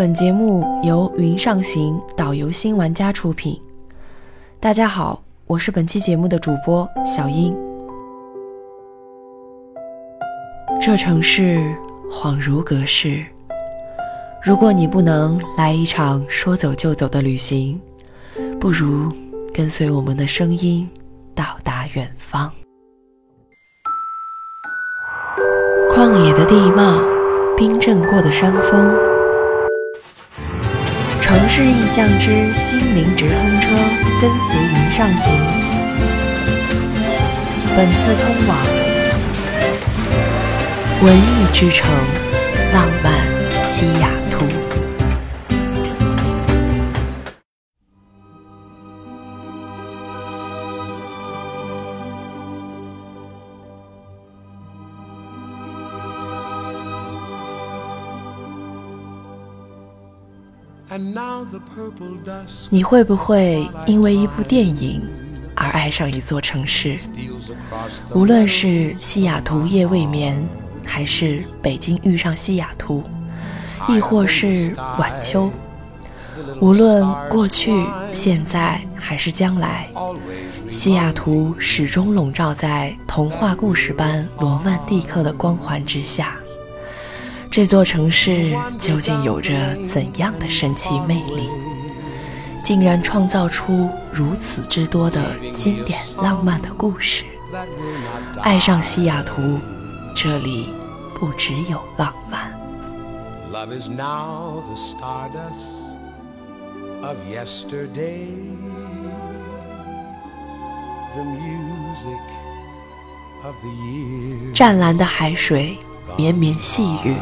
本节目由云上行导游新玩家出品。大家好，我是本期节目的主播小英。这城市恍如隔世，如果你不能来一场说走就走的旅行，不如跟随我们的声音到达远方。旷野的地貌，冰镇过的山峰。城市印象之心灵直通车，跟随云上行。本次通往文艺之城，浪漫西雅图。你会不会因为一部电影而爱上一座城市？无论是西雅图夜未眠，还是北京遇上西雅图，亦或是晚秋，无论过去、现在还是将来，西雅图始终笼罩在童话故事般罗曼蒂克的光环之下。这座城市究竟有着怎样的神奇魅力，竟然创造出如此之多的经典浪漫的故事？爱上西雅图，这里不只有浪漫。Love is now the stardust of yesterday. The music of the year. 湛蓝的海水，绵绵细雨。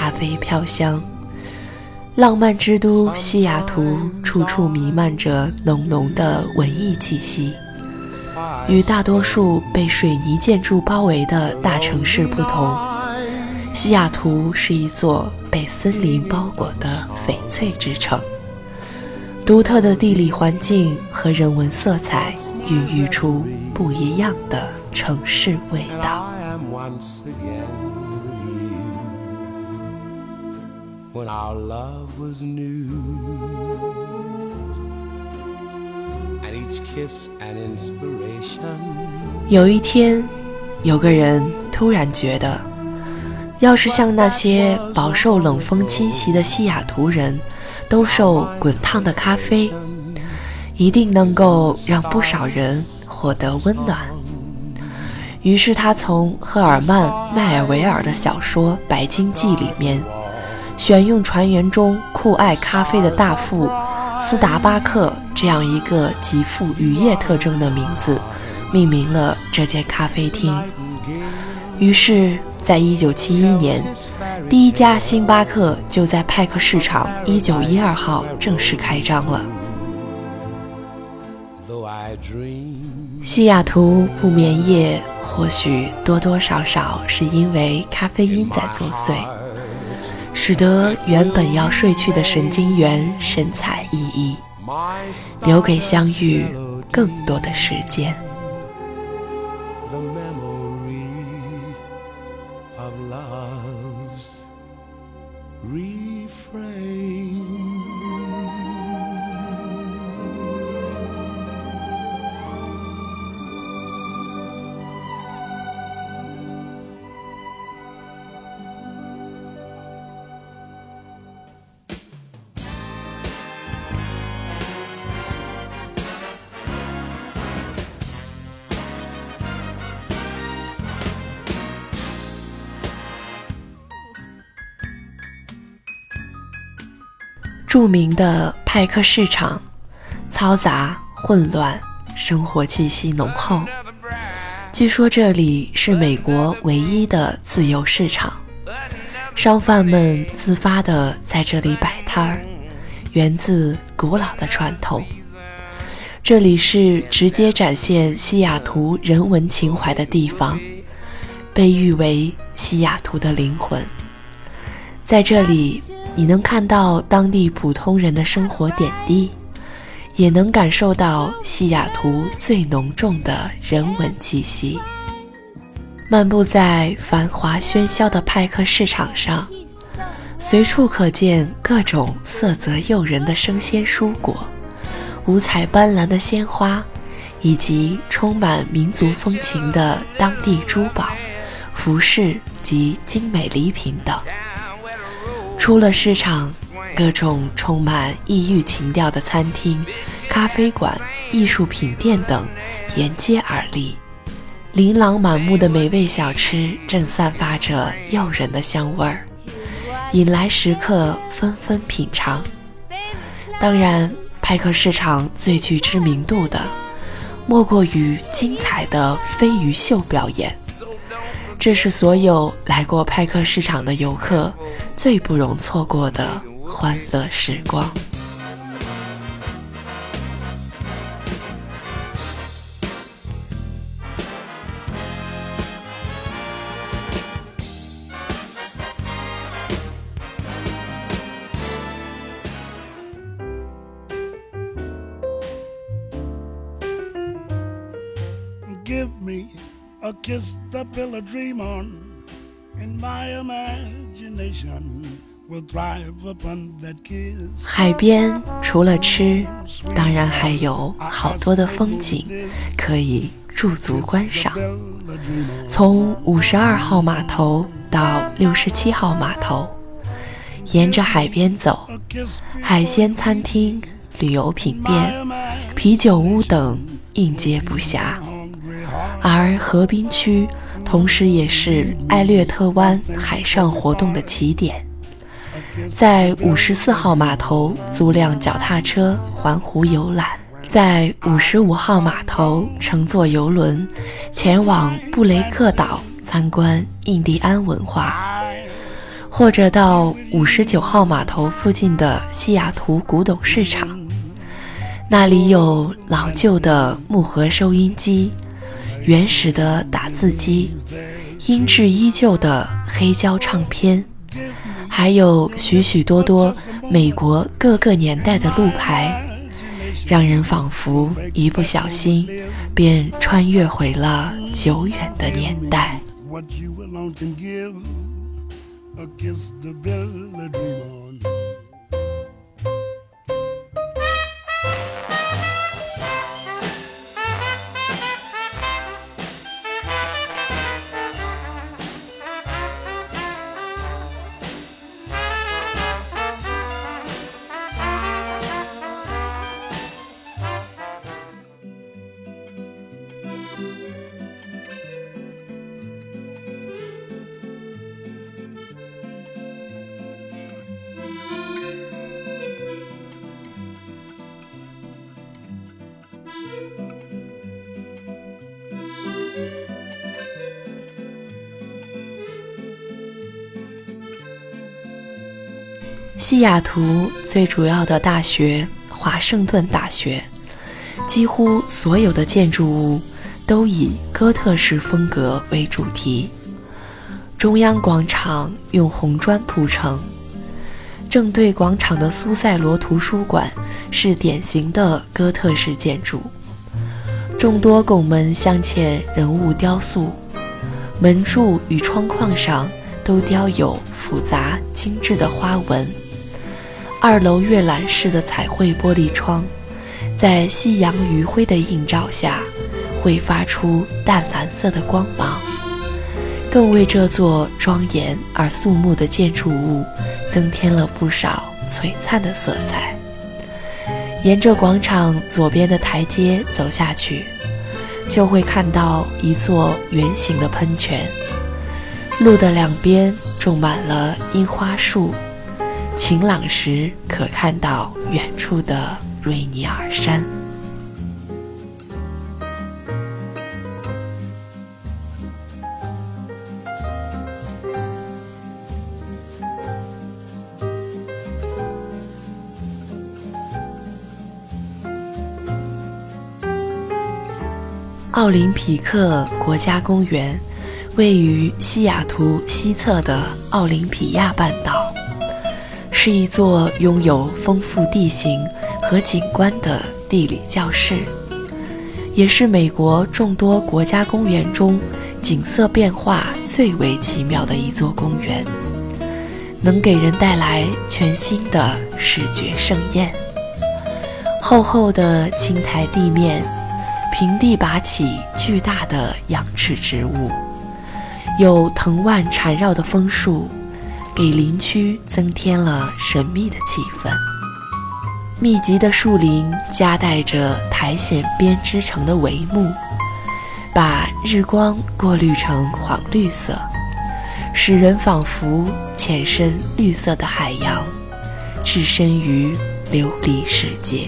咖啡飘香，浪漫之都西雅图处处弥漫着浓浓的文艺气息。与大多数被水泥建筑包围的大城市不同，西雅图是一座被森林包裹的翡翠之城。独特的地理环境和人文色彩，孕育出不一样的城市味道。When our love was new. And each kiss an inspiration. 有一天有个人突然觉得要是像那些饱受冷风侵袭的西雅图人都受滚烫的咖啡一定能够让不少人获得温暖。于是他从赫尔曼迈尔维尔的小说白鲸记里面选用船员中酷爱咖啡的大副斯达巴克这样一个极富渔业特征的名字，命名了这间咖啡厅。于是，在一九七一年，第一家星巴克就在派克市场一九一二号正式开张了。西雅图不眠夜，或许多多少少是因为咖啡因在作祟。使得原本要睡去的神经元神采奕奕，留给相遇更多的时间。著名的派克市场，嘈杂混乱，生活气息浓厚。据说这里是美国唯一的自由市场，商贩们自发地在这里摆摊儿，源自古老的传统。这里是直接展现西雅图人文情怀的地方，被誉为西雅图的灵魂。在这里。你能看到当地普通人的生活点滴，也能感受到西雅图最浓重的人文气息。漫步在繁华喧嚣的派克市场上，随处可见各种色泽诱人的生鲜蔬果，五彩斑斓的鲜花，以及充满民族风情的当地珠宝、服饰及精美礼品等。出了市场，各种充满异域情调的餐厅、咖啡馆、艺术品店等沿街而立，琳琅满目的美味小吃正散发着诱人的香味儿。引来食客纷纷品尝。当然，派克市场最具知名度的，莫过于精彩的飞鱼秀表演。这是所有来过派克市场的游客最不容错过的欢乐时光。A kiss to build a dream on. And my imagination will drive upon that kiss. 海边除了吃当然还有好多的风景可以驻足观赏。从五十二号码头到六十七号码头沿着海边走海鲜餐厅旅游品店啤酒屋等应接不暇。而河滨区，同时也是艾略特湾海上活动的起点。在五十四号码头租辆脚踏车环湖游览，在五十五号码头乘坐游轮前往布雷克岛参观印第安文化，或者到五十九号码头附近的西雅图古董市场，那里有老旧的木盒收音机。原始的打字机，音质依旧的黑胶唱片，还有许许多多美国各个年代的路牌，让人仿佛一不小心便穿越回了久远的年代。西雅图最主要的大学华盛顿大学，几乎所有的建筑物都以哥特式风格为主题。中央广场用红砖铺成，正对广场的苏塞罗图书馆是典型的哥特式建筑，众多拱门镶嵌人物雕塑，门柱与窗框上都雕有复杂精致的花纹。二楼阅览室的彩绘玻璃窗，在夕阳余晖的映照下，会发出淡蓝色的光芒，更为这座庄严而肃穆的建筑物增添了不少璀璨的色彩。沿着广场左边的台阶走下去，就会看到一座圆形的喷泉，路的两边种满了樱花树。晴朗时可看到远处的瑞尼尔山。奥林匹克国家公园位于西雅图西侧的奥林匹亚半岛。是一座拥有丰富地形和景观的地理教室，也是美国众多国家公园中景色变化最为奇妙的一座公园。能给人带来全新的视觉盛宴。厚厚的青苔地面，平地拔起巨大的仰翅植物，有藤蔓缠绕的枫树，给林区增添了神秘的气氛。密集的树林夹带着苔藓编织成的帷幕，把日光过滤成黄绿色。使人仿佛潜身绿色的海洋，置身于琉璃世界。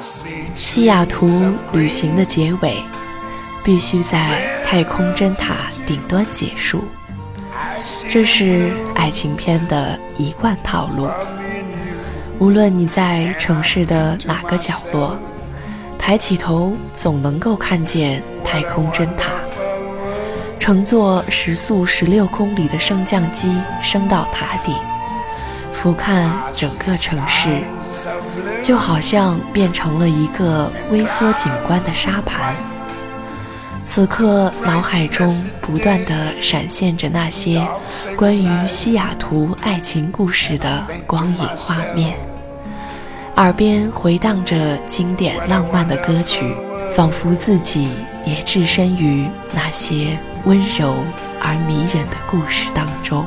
西雅图旅行的结尾必须在太空针塔顶端结束，这是爱情片的一贯套路。无论你在城市的哪个角落，抬起头总能够看见太空针塔。乘坐时速十六公里的升降机升到塔顶，俯瞰整个城市。就好像变成了一个微缩景观的沙盘。此刻，脑海中不断的闪现着那些关于西雅图爱情故事的光影画面，耳边回荡着经典浪漫的歌曲，仿佛自己也置身于那些温柔而迷人的故事当中。